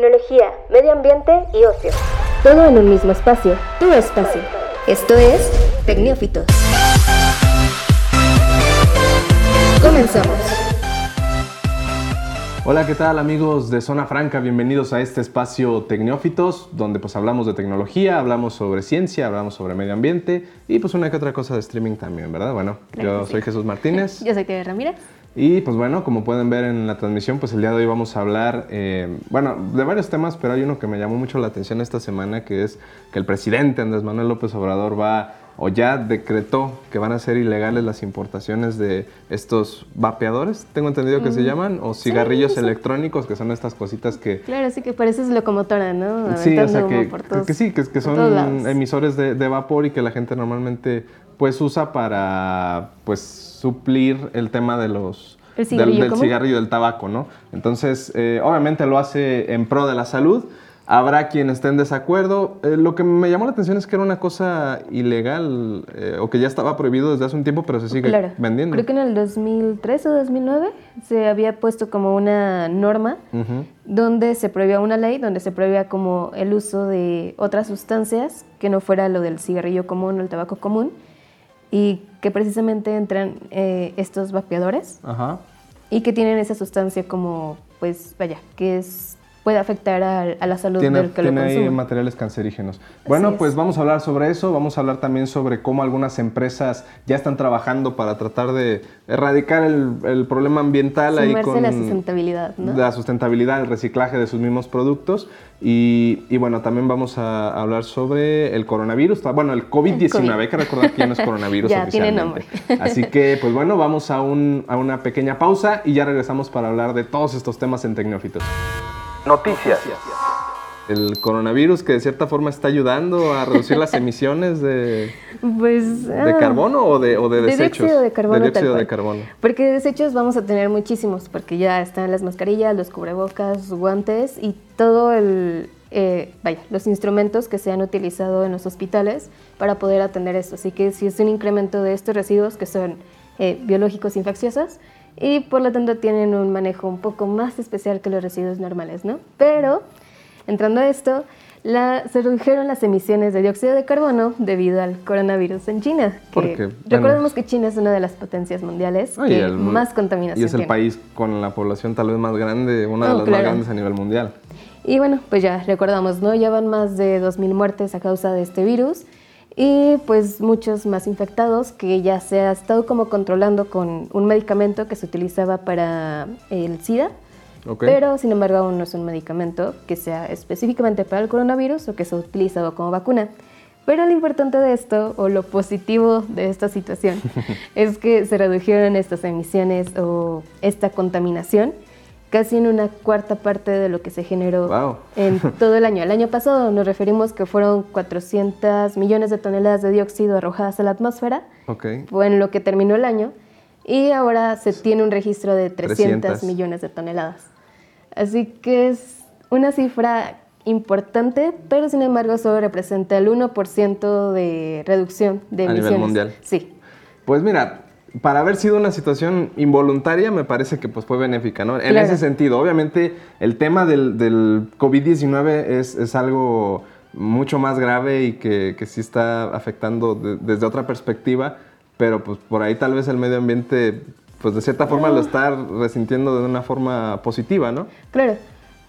tecnología, medio ambiente y ocio. Todo en un mismo espacio, tu espacio. Esto es Tecnófitos. Comenzamos. Hola, ¿qué tal amigos de Zona Franca? Bienvenidos a este espacio Tecnófitos, donde pues hablamos de tecnología, hablamos sobre ciencia, hablamos sobre medio ambiente y pues una que otra cosa de streaming también, ¿verdad? Bueno, yo soy Jesús Martínez. Yo soy Tere Ramírez. Y pues bueno, como pueden ver en la transmisión, pues el día de hoy vamos a hablar, eh, bueno, de varios temas, pero hay uno que me llamó mucho la atención esta semana, que es que el presidente Andrés Manuel López Obrador va o ya decretó que van a ser ilegales las importaciones de estos vapeadores, tengo entendido que se llaman, o cigarrillos electrónicos, que son estas cositas que... Claro, sí que pareces locomotora, ¿no? Sí, o sea, que, que, sí, que, que son emisores de, de, vapor y que la gente normalmente pues usa para pues suplir el tema de los... del, cigarrillo y del tabaco, ¿no? Entonces, eh, obviamente lo hace en pro de la salud, Habrá quien esté en desacuerdo. Eh, lo que me llamó la atención es que era una cosa ilegal eh, o que ya estaba prohibido desde hace un tiempo, pero se sigue vendiendo. Creo que en el 2003 o 2009 se había puesto como una norma donde se prohibía una ley, donde se prohibía como el uso de otras sustancias que no fuera lo del cigarrillo común o el tabaco común y que precisamente entran eh, estos vapeadores y que tienen esa sustancia como, pues vaya, que es puede afectar a, la salud del que tiene ahí materiales cancerígenos. Bueno, pues vamos a hablar sobre eso, vamos a hablar también sobre cómo algunas empresas ya están trabajando para tratar de erradicar el, problema ambiental ahí con la sustentabilidad, ¿no? La sustentabilidad, el reciclaje de sus mismos productos y, y bueno, también vamos a hablar sobre el coronavirus, bueno, el COVID-19, hay que recordar que ya no es coronavirus ya, Tiene nombre. Así que pues bueno, vamos a, un, a una pequeña pausa y ya regresamos para hablar de todos estos temas en Tecnófitos. Noticias. El coronavirus que de cierta forma está ayudando a reducir las emisiones de, pues, de ah, carbono o de, o de desechos. De de carbono. De dióxido de carbono. Porque desechos vamos a tener muchísimos, porque ya están las mascarillas, los cubrebocas, guantes y todo el, eh, vaya, los instrumentos que se han utilizado en los hospitales para poder atender esto. Así que si es un incremento de estos residuos que son eh, biológicos infecciosos, y por lo tanto tienen un manejo un poco más especial que los residuos normales, ¿no? Pero, entrando a esto, la, se redujeron las emisiones de dióxido de carbono debido al coronavirus en China. Que, recordemos que China es una de las potencias mundiales que más contaminación Y es el país con la población tal vez más grande, una de oh, las más grandes a nivel mundial. Y bueno, pues ya recordamos, ¿no? Ya van más de 2.000 muertes a causa de este virus y pues muchos más infectados que ya se ha estado como controlando con un medicamento que se utilizaba para el SIDA, pero sin embargo aún no es un medicamento que sea específicamente para el coronavirus o que se ha utilizado como vacuna. Pero lo importante de esto, o lo positivo de esta situación, es que se redujeron estas emisiones o esta contaminación casi en una cuarta parte de lo que se generó en todo el año. El año pasado nos referimos que fueron 400 millones de toneladas de dióxido arrojadas a la atmósfera, fue en lo que terminó el año, y ahora se tiene un registro de 300, millones de toneladas. Así que es una cifra importante, pero sin embargo solo representa el 1% de reducción de emisiones. A nivel mundial. Sí. Pues mira, para haber sido una situación involuntaria, me parece que pues, fue benéfica, ¿no? En ese sentido, obviamente, el tema del, del COVID-19 es, es, algo mucho más grave y que, que sí está afectando desde otra perspectiva, pero pues por ahí tal vez el medio ambiente, pues de cierta forma lo está resintiendo de una forma positiva, ¿no? Claro.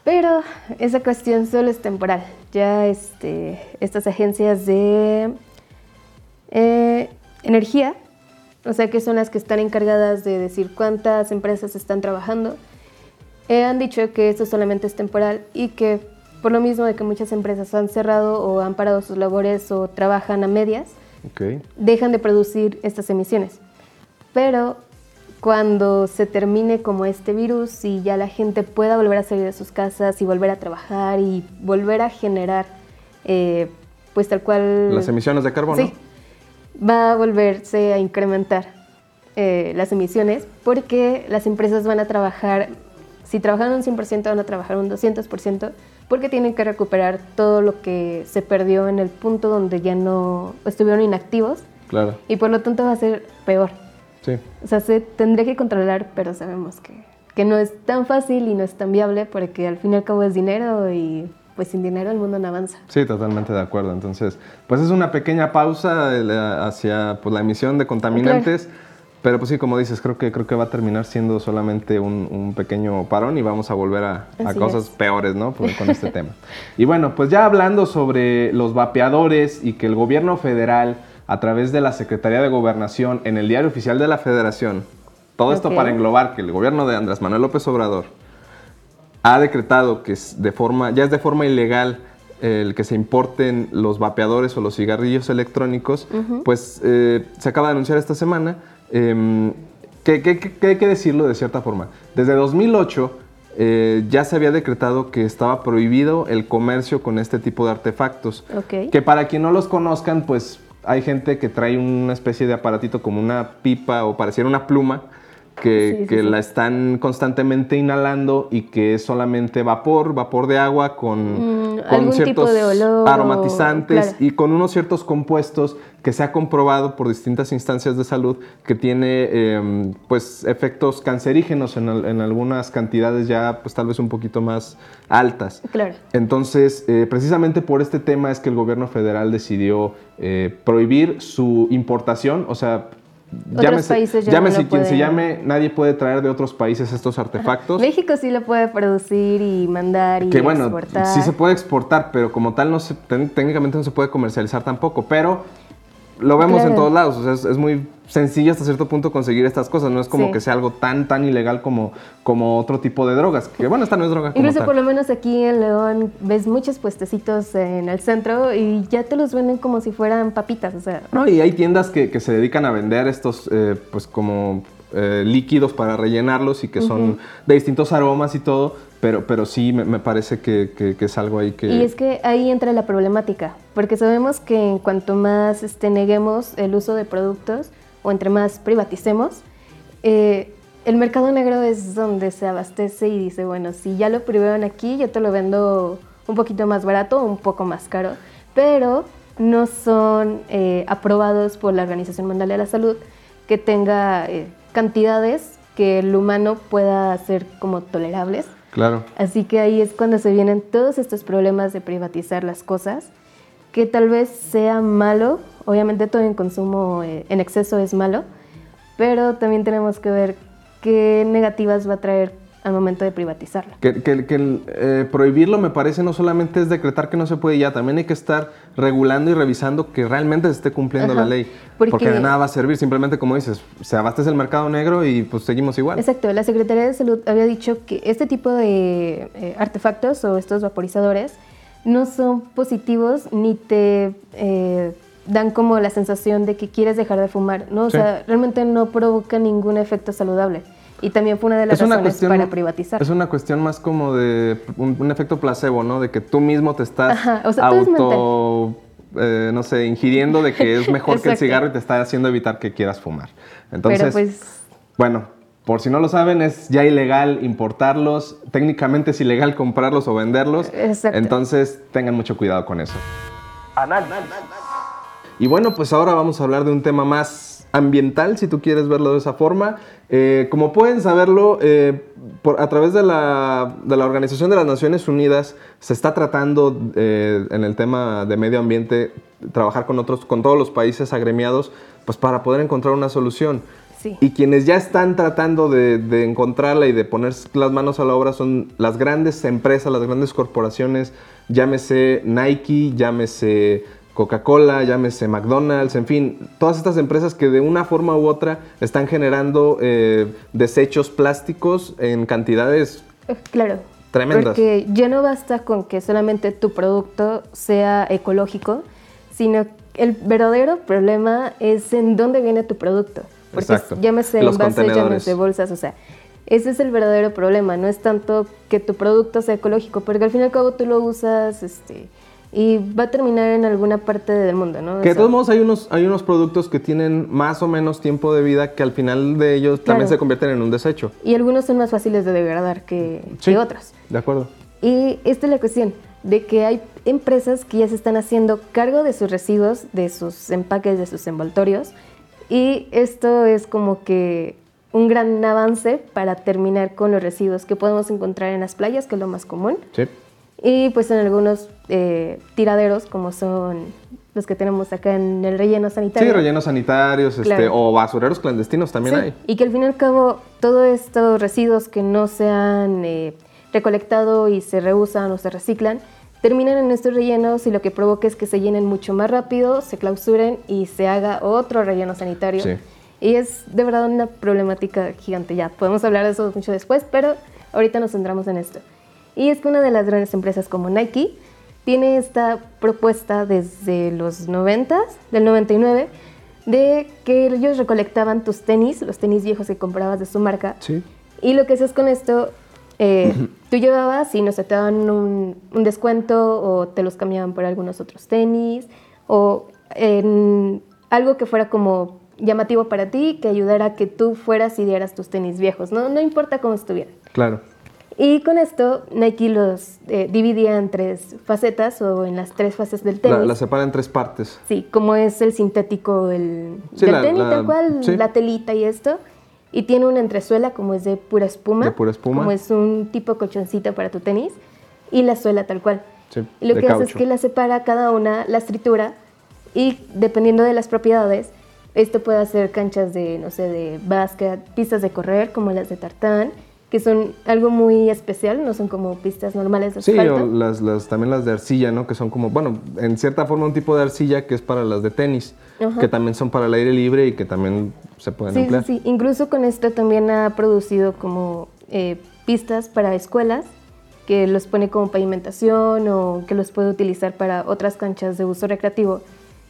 Pero esa cuestión solo es temporal. Ya este, estas agencias de eh, energía o sea que son las que están encargadas de decir cuántas empresas están trabajando, eh, han dicho que esto solamente es temporal y que por lo mismo de que muchas empresas han cerrado o han parado sus labores o trabajan a medias, dejan de producir estas emisiones. Pero cuando se termine como este virus y ya la gente pueda volver a salir de sus casas y volver a trabajar y volver a generar, eh, pues tal cual... Las emisiones de carbono. Sí, va a volverse a incrementar eh, las emisiones porque las empresas van a trabajar, si trabajan un 100%, van a trabajar un 200% porque tienen que recuperar todo lo que se perdió en el punto donde ya no estuvieron inactivos. Y por lo tanto va a ser peor. Sí. O sea, se tendría que controlar, pero sabemos que que no es tan fácil y no es tan viable porque al fin y al cabo es dinero y pues sin dinero el mundo no avanza. Sí, totalmente de acuerdo. Entonces, pues es una pequeña pausa hacia pues, la emisión de contaminantes. Pero pues sí, como dices, creo que, creo que va a terminar siendo solamente un, pequeño parón y vamos a volver a, cosas peores, ¿no? con este tema. Y bueno, pues ya hablando sobre los vapeadores y que el gobierno federal, a través de la Secretaría de Gobernación, en el Diario Oficial de la Federación, todo esto para englobar que el gobierno de Andrés Manuel López Obrador ha decretado que es de forma, ya es de forma ilegal el que se importen los vapeadores o los cigarrillos electrónicos, pues eh, se acaba de anunciar esta semana eh, ¿qué, hay que decirlo de cierta forma? Desde 2008 eh, ya se había decretado que estaba prohibido el comercio con este tipo de artefactos. Que para quien no los conozcan, pues hay gente que trae una especie de aparatito como una pipa o pareciera una pluma que, la están constantemente inhalando y que es solamente vapor, vapor de agua con, mm, ciertos aromatizantes y con unos ciertos compuestos que se ha comprobado por distintas instancias de salud que tiene em, pues efectos cancerígenos en, algunas cantidades ya pues tal vez un poquito más altas. Claro. Entonces, eh, precisamente por este tema es que el gobierno federal decidió eh, prohibir su importación, o sea, llámese, llámese quien se llame, nadie puede traer de otros países estos artefactos. México sí lo puede producir y mandar y que, bueno, Sí se puede exportar, pero como tal no se, técnicamente no se puede comercializar tampoco, pero lo vemos en todos lados, o sea, es, muy sencillo hasta cierto punto conseguir estas cosas, no es como que sea algo tan, tan ilegal como, como otro tipo de drogas, que bueno, esta no es droga. Incluso por lo menos aquí en León ves muchos puestecitos en el centro y ya te los venden como si fueran papitas, o sea. No, y hay tiendas que, que se dedican a vender estos, eh, pues como eh, líquidos para rellenarlos y que son de distintos aromas y todo, pero, pero sí me, parece que, es algo ahí que... Y es que ahí entra la problemática, porque sabemos que en cuanto más este, neguemos el uso de productos o entre más privaticemos, eh, el mercado negro es donde se abastece y dice, bueno, si ya lo prohibieron aquí, yo te lo vendo un poquito más barato un poco más caro, pero no son eh, aprobados por la Organización Mundial de la Salud que tenga cantidades que el humano pueda hacer como tolerables. Claro. Así que ahí es cuando se vienen todos estos problemas de privatizar las cosas, que tal vez sea malo, obviamente todo en consumo eh, en exceso es malo, pero también tenemos que ver qué negativas va a traer al momento de privatizarlo. Que, que, eh, prohibirlo me parece no solamente es decretar que no se puede ya, también hay que estar regulando y revisando que realmente se esté cumpliendo la ley. Porque, de nada va a servir, simplemente como dices, se abastece el mercado negro y pues seguimos igual. Exacto, la Secretaría de Salud había dicho que este tipo de eh, artefactos o estos vaporizadores no son positivos ni te... Eh, dan como la sensación de que quieres dejar de fumar, ¿no? O sea, realmente no provoca ningún efecto saludable. Y también fue una de las razones para privatizar. Es una cuestión más como de un, efecto placebo, ¿no? De que tú mismo te estás auto, eh, no sé, ingiriendo de que es mejor que el cigarro y te está haciendo evitar que quieras fumar. Entonces, pues... bueno, por si no lo saben, es ya ilegal importarlos, técnicamente es ilegal comprarlos o venderlos. Exacto. Entonces, tengan mucho cuidado con eso. Y bueno, pues ahora vamos a hablar de un tema más ambiental, si tú quieres verlo de esa forma. Eh, como pueden saberlo, eh, a través de la, Organización de las Naciones Unidas se está tratando eh, en el tema de medio ambiente trabajar con, otros, con todos los países agremiados pues para poder encontrar una solución. Y quienes ya están tratando de, de, encontrarla y de poner las manos a la obra son las grandes empresas, las grandes corporaciones, llámese Nike, llámese Coca-Cola, llámese McDonald's, en fin, todas estas empresas que de una forma u otra están generando eh, desechos plásticos en cantidades eh, claro, tremendas. Porque ya no basta con que solamente tu producto sea ecológico, sino el verdadero problema es en dónde viene tu producto. Porque Exacto. llámese envase, llámese bolsas, o sea, ese es el verdadero problema, no es tanto que tu producto sea ecológico, porque al fin y al cabo tú lo usas, este y va a terminar en alguna parte del mundo, ¿no? Que de todos modos hay unos, hay unos productos que tienen más o menos tiempo de vida que al final de ellos también se convierten en un desecho. Y algunos son más fáciles de degradar que, que otros. De acuerdo. Y esta es la cuestión, de que hay empresas que ya se están haciendo cargo de sus residuos, de sus empaques, de sus envoltorios, y esto es como que un gran avance para terminar con los residuos que podemos encontrar en las playas, que es lo más común. Sí. Y pues en algunos eh, tiraderos, como son los que tenemos acá en el relleno sanitario. Sí, rellenos sanitarios, este, o basureros clandestinos también hay. Y que al fin y al cabo, todos estos residuos que no se han eh, recolectado y se reusan o se reciclan, terminan en estos rellenos y lo que provoca es que se llenen mucho más rápido, se clausuren y se haga otro relleno sanitario. Sí. Y es de verdad una problemática gigante. Ya podemos hablar de eso mucho después, pero ahorita nos centramos en esto. Y es que una de las grandes empresas como Nike tiene esta propuesta desde los 90, del 99, de que ellos recolectaban tus tenis, los tenis viejos que comprabas de su marca. Sí. Y lo que haces con esto, eh, tú llevabas y no sé, te daban un, un, descuento o te los cambiaban por algunos otros tenis o en algo que fuera como llamativo para ti, que ayudara a que tú fueras y dieras tus tenis viejos, ¿no? No importa cómo estuvieran. Claro. Y con esto Nike los eh, dividía en tres facetas o en las tres fases del tenis. La, separa en tres partes. Sí, como es el sintético el, del tenis, tal cual, la telita y esto. Y tiene una entresuela como es de pura espuma. De pura espuma. Como es un tipo colchoncito para tu tenis. Y la suela tal cual. Sí, y lo que hace es que la separa cada una, la tritura y dependiendo de las propiedades, esto puede hacer canchas de, no sé, de básquet, pistas de correr como las de tartán que son algo muy especial, no son como pistas normales de Sí, o las, las, también las de arcilla, ¿no? Que son como, bueno, en cierta forma un tipo de arcilla que es para las de tenis, que también son para el aire libre y que también se pueden emplear. Sí, sí, incluso con esto también ha producido como eh, pistas para escuelas que los pone como pavimentación o que los puede utilizar para otras canchas de uso recreativo.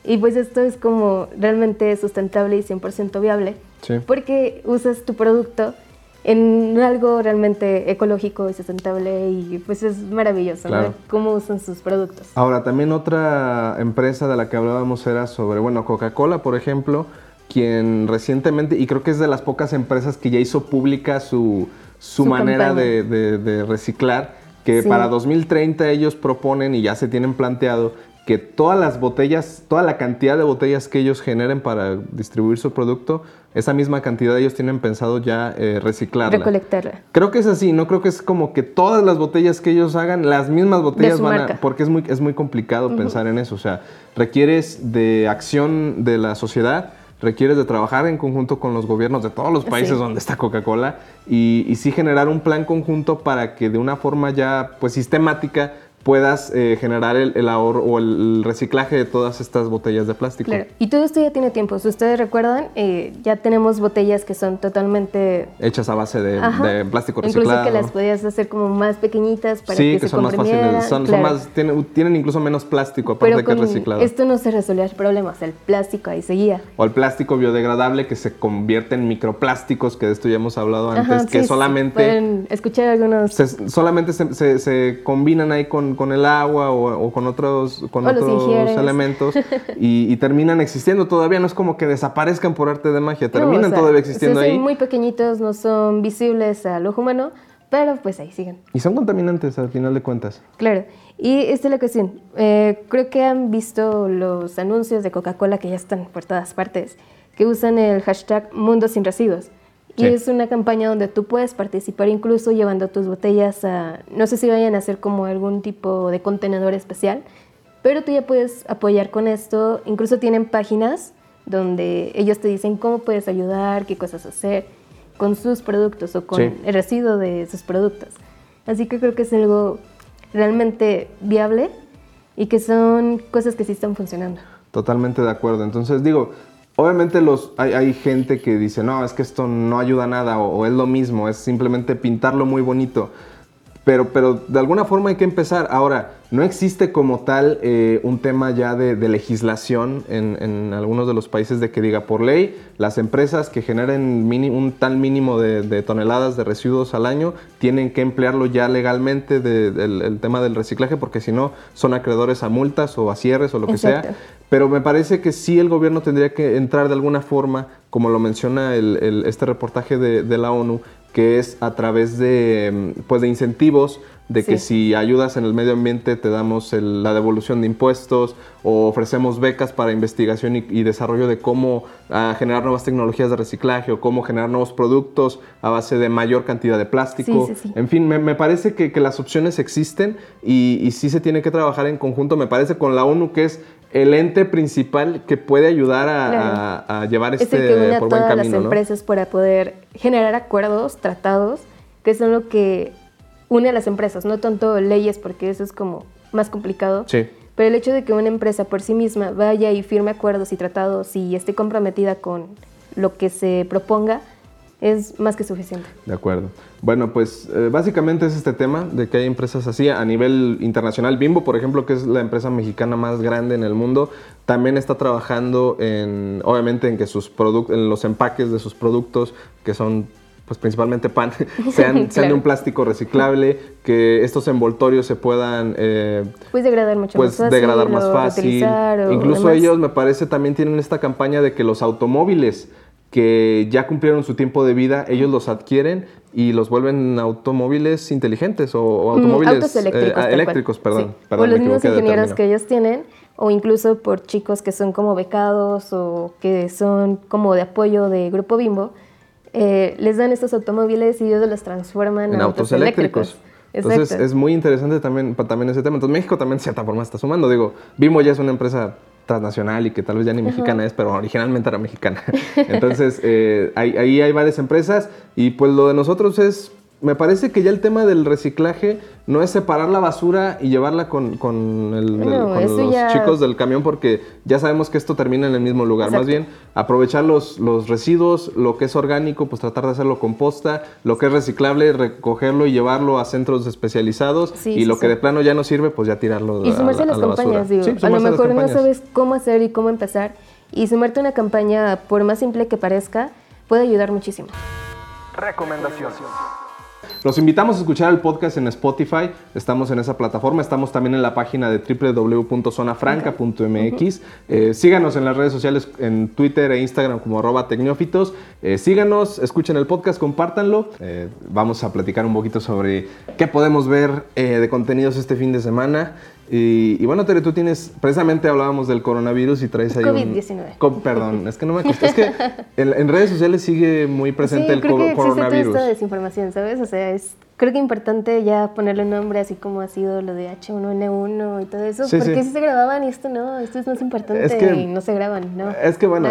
Y pues esto es como realmente sustentable y 100% viable, sí. porque usas tu producto en algo realmente ecológico y sustentable y pues es maravilloso cómo usan sus productos. Ahora, también otra empresa de la que hablábamos era sobre, bueno, Coca-Cola, por ejemplo, quien recientemente, y creo que es de las pocas empresas que ya hizo pública su, su, manera de, reciclar, que para 2030 ellos proponen y ya se tienen planteado que todas las botellas, toda la cantidad de botellas que ellos generen para distribuir su producto, esa misma cantidad ellos tienen pensado ya eh, reciclarla. Recolectarla. Creo que es así, no creo que es como que todas las botellas que ellos hagan, las mismas botellas van a... Porque es muy, es muy complicado pensar en eso, o sea, requieres de acción de la sociedad, requieres de trabajar en conjunto con los gobiernos de todos los países donde está Coca-Cola y, y sí generar un plan conjunto para que de una forma ya pues sistemática puedas eh, generar el, ahorro o el reciclaje de todas estas botellas de plástico. Claro, y todo esto ya tiene tiempo. Si ustedes recuerdan, eh, ya tenemos botellas que son totalmente... Hechas a base de, plástico reciclado. Incluso que las podías hacer como más pequeñitas para que, que son más fáciles. Son, más, tienen, incluso menos plástico, aparte de que reciclado. esto no se resolvía el problema, o sea, el plástico ahí seguía. O el plástico biodegradable que se convierte en microplásticos, que de esto ya hemos hablado antes, que solamente... Pueden escuchar algunos... solamente se, se combinan ahí con con, el agua o, con otros, con otros elementos y, terminan existiendo todavía. No es como que desaparezcan por arte de magia, terminan todavía existiendo ahí. Son muy pequeñitos, no son visibles al ojo humano, pero pues ahí siguen. Y son contaminantes al final de cuentas. Claro. Y esta es la cuestión. Eh, creo que han visto los anuncios de Coca-Cola que ya están por todas partes, que usan el hashtag Mundo sin Residuos. Y es una campaña donde tú puedes participar incluso llevando tus botellas a, no sé si vayan a hacer como algún tipo de contenedor especial, pero tú ya puedes apoyar con esto. Incluso tienen páginas donde ellos te dicen cómo puedes ayudar, qué cosas hacer con sus productos o con el residuo de sus productos. Así que creo que es algo realmente viable y que son cosas que sí están funcionando. Totalmente de acuerdo. Entonces digo, Obviamente los, hay, gente que dice, no, es que esto no ayuda a nada o, es lo mismo, es simplemente pintarlo muy bonito. Pero, pero de alguna forma hay que empezar. Ahora, no existe como tal eh, un tema ya de, legislación en, algunos de los países de que diga por ley, las empresas que generen un tal mínimo de, toneladas de residuos al año tienen que emplearlo ya legalmente del el tema del reciclaje porque si no son acreedores a multas o a cierres o lo que sea. Pero me parece que sí el gobierno tendría que entrar de alguna forma, como lo menciona este reportaje de, la ONU, que es a través de, pues, de incentivos de que si ayudas en el medio ambiente te damos la devolución de impuestos o ofrecemos becas para investigación y, desarrollo de cómo ah, generar nuevas tecnologías de reciclaje o cómo generar nuevos productos a base de mayor cantidad de plástico. en fin, me, parece que, las opciones existen y, y sí se tiene que trabajar en conjunto, me parece, con la ONU que es el ente principal que puede ayudar a, llevar este es el que une por a todas las empresas para poder generar acuerdos, tratados, que son lo que une a las empresas, no tanto leyes, porque eso es como más complicado. Sí. Pero el hecho de que una empresa por sí misma vaya y firme acuerdos y tratados y esté comprometida con lo que se proponga, es más que suficiente. De acuerdo. Bueno, pues eh, básicamente es este tema de que hay empresas así a nivel internacional. Bimbo, por ejemplo, que es la empresa mexicana más grande en el mundo, también está trabajando en, obviamente, en que sus productos, en los empaques de sus productos, que son pues principalmente pan, sean, de un plástico reciclable, que estos envoltorios se puedan eh, pues degradar mucho pues, más fácil. Degradar más fácil. Incluso ellos, me parece, también tienen esta campaña de que los automóviles que ya cumplieron su tiempo de vida, ellos los adquieren y los vuelven automóviles inteligentes o, mm, automóviles eléctricos, eh, eléctricos perdón, perdón. O los mismos ingenieros que ellos tienen, o incluso por chicos que son como becados o que son como de apoyo de Grupo Bimbo, eh, les dan estos automóviles y ellos los transforman en, autos, eléctricos. Entonces es muy interesante también, también ese tema. Entonces México también de cierta forma está sumando. Digo, Bimbo ya es una empresa transnacional y que tal vez ya ni mexicana es, pero originalmente era mexicana. Entonces, eh, ahí hay varias empresas y pues lo de nosotros es me parece que ya el tema del reciclaje no es separar la basura y llevarla con, los chicos del camión porque ya sabemos que esto termina en el mismo lugar. Más bien, aprovechar los, los residuos, lo que es orgánico, pues tratar de hacerlo composta, lo que es reciclable, recogerlo y llevarlo a centros especializados y lo que de plano ya no sirve, pues ya tirarlo y sumarse a, las campañas, digo. a lo mejor no sabes cómo hacer y cómo empezar y sumarte a una campaña, por más simple que parezca, puede ayudar muchísimo. Recomendación. Los invitamos a escuchar el podcast en Spotify. Estamos en esa plataforma. Estamos también en la página de www.zonafranca.mx. Eh, síganos en las redes sociales, en Twitter e Instagram como arroba tecnófitos. Eh, síganos, escuchen el podcast, compártanlo. Eh, vamos a platicar un poquito sobre qué podemos ver de contenidos este fin de semana. Y, bueno, Tere, tú tienes, precisamente hablábamos del coronavirus y traes ahí COVID-19. perdón, es que no me costó. Es que en, redes sociales sigue muy presente el creo que coronavirus. Toda esta desinformación, ¿sabes? O sea, es creo que importante ya ponerle nombre así como ha sido lo de H1N1 y todo eso. porque si se grababan y esto no, esto es más importante y no se graban, ¿no? Es que bueno,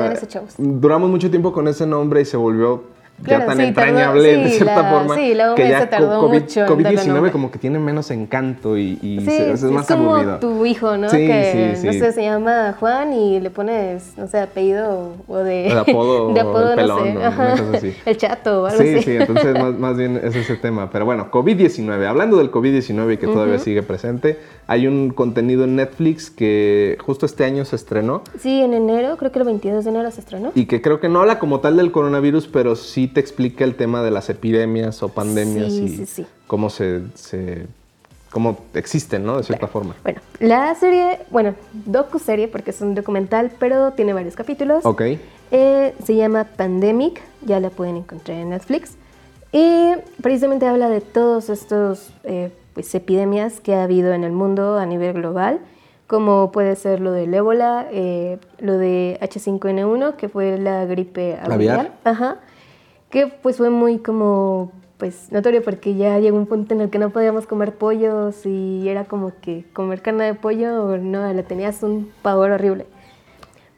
duramos mucho tiempo con ese nombre y se volvió ya tan entrañable de cierta forma sí, que ya tardó COVID, mucho COVID-19 como que tiene menos encanto y, y es más es como tu hijo, ¿no? que, no sé, se llama Juan y le pones, no sé, apellido o de... El apodo, de apodo el pelón, no sé. el chato o algo sí, así. Sí, entonces más, más, bien es ese tema. Pero bueno, COVID-19, hablando del COVID-19 que todavía sigue presente, hay un contenido en Netflix que justo este año se estrenó. Sí, en enero, creo que el 22 de enero se estrenó. Y que creo que no habla como tal del coronavirus, pero sí te explica el tema de las epidemias o pandemias y cómo se, cómo existen, ¿no? De cierta forma. Bueno, la serie, bueno, docu-serie, porque es un documental, pero tiene varios capítulos. Ok. Eh, se llama Pandemic, ya la pueden encontrar en Netflix. Y precisamente habla de todos estos eh, pues, epidemias que ha habido en el mundo a nivel global, como puede ser lo del ébola, eh, lo de H5N1, que fue la gripe aviar. Ajá que pues fue muy como pues notorio porque ya llegó un punto en el que no podíamos comer pollos y era como que comer carne de pollo no, le tenías un pavor horrible.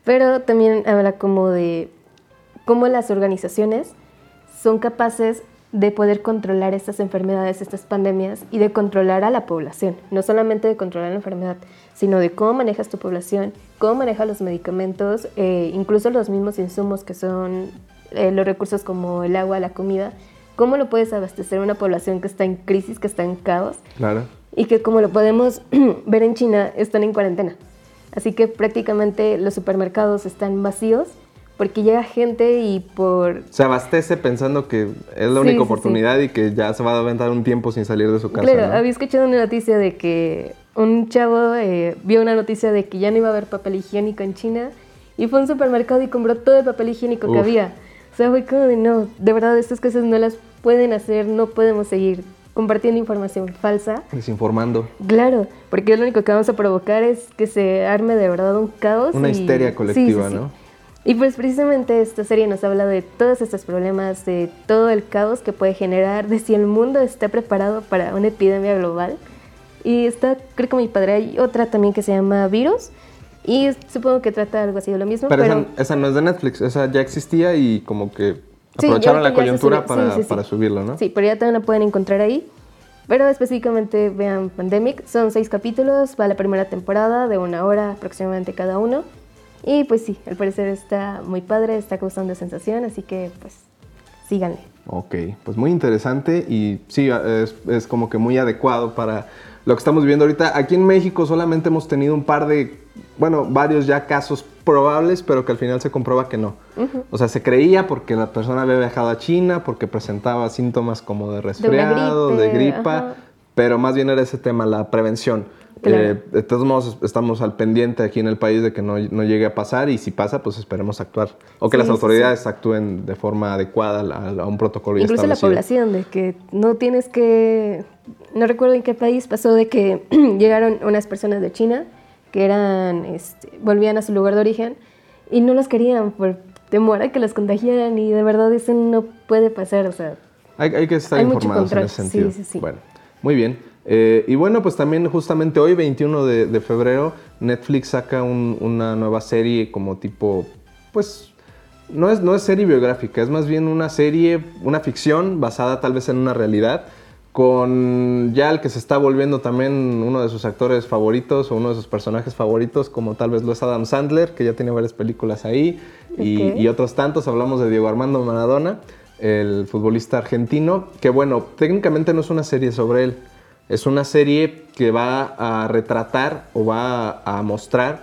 Pero también habla como de cómo las organizaciones son capaces de poder controlar estas enfermedades, estas pandemias y de controlar a la población. No solamente de controlar la enfermedad, sino de cómo manejas tu población, cómo manejas los medicamentos, eh, incluso los mismos insumos que son eh, los recursos como el agua, la comida, ¿cómo lo puedes abastecer a una población que está en crisis, que está en caos? Claro. Y que como lo podemos ver en China, están en cuarentena. Así que prácticamente los supermercados están vacíos porque llega gente y por... Se abastece pensando que es la única oportunidad y que ya se va a aventar un tiempo sin salir de su casa. Claro, había escuchado una noticia de que un chavo eh, vio una noticia de que ya no iba a haber papel higiénico en China y fue a un supermercado y compró todo el papel higiénico que había. O sea, fue como de no, de verdad estas cosas no las pueden hacer, no podemos seguir compartiendo información falsa. Desinformando. Claro, porque lo único que vamos a provocar es que se arme de verdad un caos. Una histeria colectiva, ¿no? Y pues precisamente esta serie nos habla de todos estos problemas, de todo el caos que puede generar, de si el mundo está preparado para una epidemia global. Y está, creo que mi padre, hay otra también que se llama Virus. Y supongo que trata algo así de lo mismo. Pero, Esa, no es de Netflix, esa ya existía y como que aprovecharon la coyuntura para, para subirlo, ¿no? Sí, pero ya también la pueden encontrar ahí. Pero específicamente vean Pandemic, son seis capítulos, va la primera temporada de una hora aproximadamente cada uno. Y pues sí, al parecer está muy padre, está causando sensación, así que pues síganle. Ok, pues muy interesante y sí, es, es como que muy adecuado para lo que estamos viviendo ahorita. Aquí en México solamente hemos tenido un par de, bueno, varios ya casos probables, pero que al final se comprueba que no. O sea, se creía porque la persona había viajado a China, porque presentaba síntomas como de resfriado, de, gripa, pero más bien era ese tema, la prevención. Eh, de todos modos, estamos al pendiente aquí en el país de que no, llegue a pasar y si pasa, pues esperemos actuar. O que las autoridades actúen de forma adecuada a, un protocolo Incluso la población, de que no tienes que... No recuerdo en qué país pasó de que llegaron unas personas de China que eran, este, volvían a su lugar de origen y no los querían por temor a que los contagiaran y de verdad eso no puede pasar, o sea... Hay, que estar informados en ese sentido. Sí, sí, sí. Bueno, muy bien. Eh, y bueno, pues también justamente hoy, 21 de, febrero, Netflix saca una nueva serie como tipo, pues no es, no es serie biográfica, es más bien una serie, una ficción basada tal vez en una realidad, con ya el que se está volviendo también uno de sus actores favoritos o uno de sus personajes favoritos, como tal vez lo es Adam Sandler, que ya tiene varias películas ahí, y, y otros tantos. Hablamos de Diego Armando Maradona, el futbolista argentino, que bueno, técnicamente no es una serie sobre él es una serie que va a retratar o va a mostrar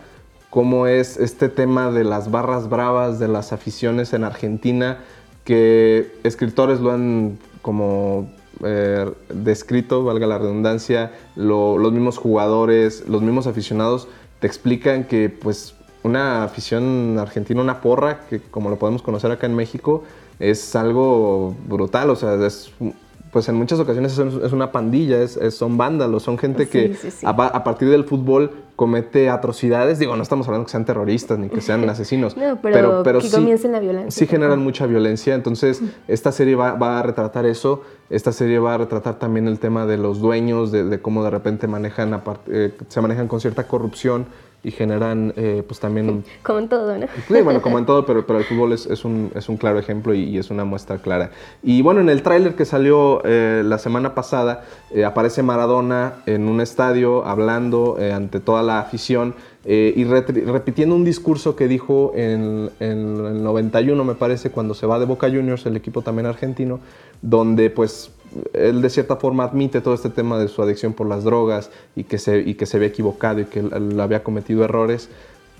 cómo es este tema de las barras bravas, de las aficiones en Argentina, que escritores lo han como eh, descrito, valga la redundancia, los mismos jugadores, los mismos aficionados te explican que pues una afición argentina, una porra, que como lo podemos conocer acá en México, es algo brutal, o sea, es pues en muchas ocasiones es una pandilla, es, son vándalos, son gente que A, partir del fútbol comete atrocidades. Digo, no estamos hablando que sean terroristas ni que sean asesinos, pero, que sí, comiencen la violencia. Sí generan mucha violencia, entonces esta serie va, a retratar eso. Esta serie va a retratar también el tema de los dueños, de, cómo de repente manejan, eh, se manejan con cierta corrupción y generan eh, pues también... Como en todo, ¿no? Sí, bueno, como en todo, pero, pero el fútbol es, es, un, es un, claro ejemplo y, es una muestra clara. Y bueno, en el tráiler que salió eh, la semana pasada, eh, aparece Maradona en un estadio hablando ante toda la afición y repitiendo un discurso que dijo en, en el 91, me parece, cuando se va de Boca Juniors, el equipo también argentino, donde pues él de cierta forma admite todo este tema de su adicción por las drogas y que se, y que se había equivocado y que él, había cometido errores,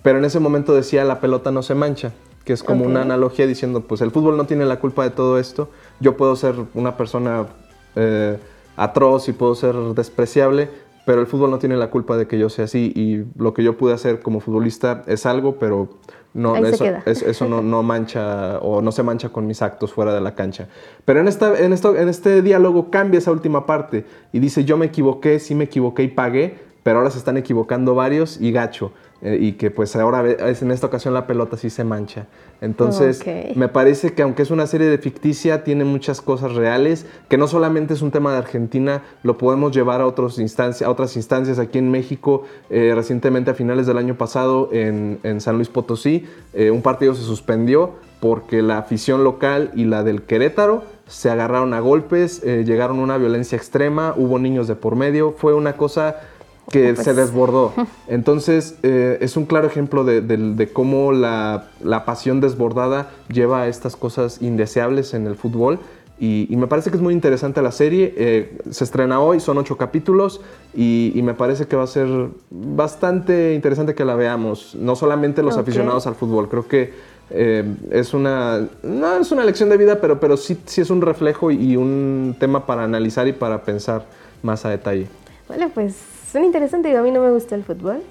pero en ese momento decía la pelota no se mancha, que es como una analogía diciendo, pues el fútbol no tiene la culpa de todo esto, yo puedo ser una persona eh, atroz y puedo ser despreciable, pero el fútbol no tiene la culpa de que yo sea así y lo que yo pude hacer como futbolista es algo, pero no, eso, eso no, no, mancha o no se mancha con mis actos fuera de la cancha. Pero en, esta, en, esto, en este diálogo cambia esa última parte y dice, yo me equivoqué, sí me equivoqué y pagué, pero ahora se están equivocando varios y gacho. Eh, y que pues ahora en esta ocasión la pelota sí se mancha. Entonces, me parece que aunque es una serie de ficticia, tiene muchas cosas reales, que no solamente es un tema de Argentina, lo podemos llevar a, otros a otras instancias aquí en México. Eh, recientemente, a finales del año pasado, en, San Luis Potosí, eh, un partido se suspendió porque la afición local y la del Querétaro se agarraron a golpes, llegaron a una violencia extrema, hubo niños de por medio, fue una cosa que se desbordó. Entonces, eh, es un claro ejemplo de, cómo la, pasión desbordada lleva a estas cosas indeseables en el fútbol. Y, me parece que es muy interesante la serie. Eh, se estrena hoy, son ocho capítulos y, me parece que va a ser bastante interesante que la veamos. No solamente los aficionados al fútbol, creo que eh, es una, no es una lección de vida, pero, pero sí, sí es un reflejo y un tema para analizar y para pensar más a detalle. Bueno, pues son interesantes. A mí no me gusta el fútbol,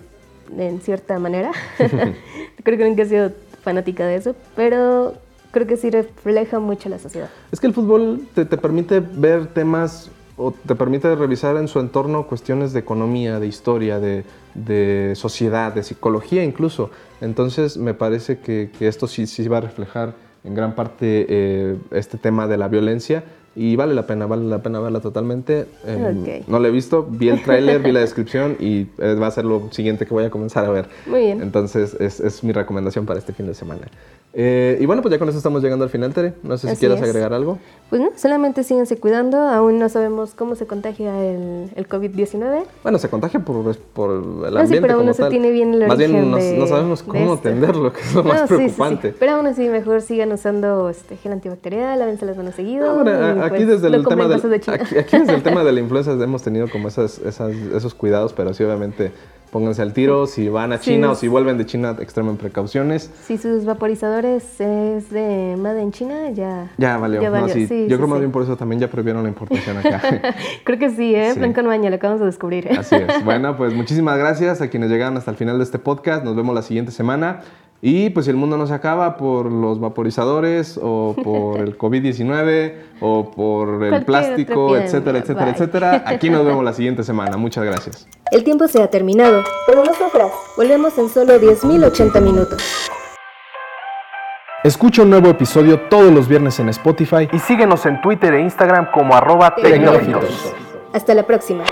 en cierta manera. Creo que nunca he sido fanática de eso, pero creo que sí refleja mucho la sociedad. Es que el fútbol te, te permite ver temas o te permite revisar en su entorno cuestiones de economía, de historia, de, de sociedad, de psicología incluso. Entonces me parece que, que esto sí, sí va a reflejar en gran parte eh, este tema de la violencia y vale la pena, vale la pena verla totalmente. Em, no la he visto, vi el tráiler, vi la descripción y eh, va a ser lo siguiente que voy a comenzar a ver. Muy bien. Entonces es, es mi recomendación para este fin de semana. Eh, y bueno, pues ya con eso estamos llegando al final, Tere. No sé si quieras agregar algo. Pues no, solamente síganse cuidando. Aún no sabemos cómo se contagia el, el COVID-19. Bueno, se contagia por, por el ambiente. sí, pero aún no se tiene bien el Más bien no sabemos cómo atenderlo, que es lo más preocupante. pero aún así, mejor sigan usando este, gel antibacterial, lávense las manos seguido. Aquí, pues, desde el tema del, aquí, desde el tema de la influenza hemos tenido como esas, esas, esos cuidados, pero sí, obviamente pónganse al tiro. Si van a China o si vuelven de China, extremen precauciones. Si sus vaporizadores es de Made en China, ya. Ya valió. Ya valió. Yo creo más bien por eso también ya prohibieron la importación acá. creo que sí, ¿eh? Blanco Maña, lo acabamos de descubrir. Así es. Bueno, pues muchísimas gracias a quienes llegaron hasta el final de este podcast. Nos vemos la siguiente semana. Y pues si el mundo no se acaba por los vaporizadores o por el COVID-19 o por el plástico, etcétera, etcétera, etcétera, aquí nos vemos la siguiente semana. Muchas gracias. El tiempo se ha terminado, pero nosotras volvemos en solo 10.080 minutos. Escucha un nuevo episodio todos los viernes en Spotify y síguenos en Twitter e Instagram como arroba Hasta la próxima.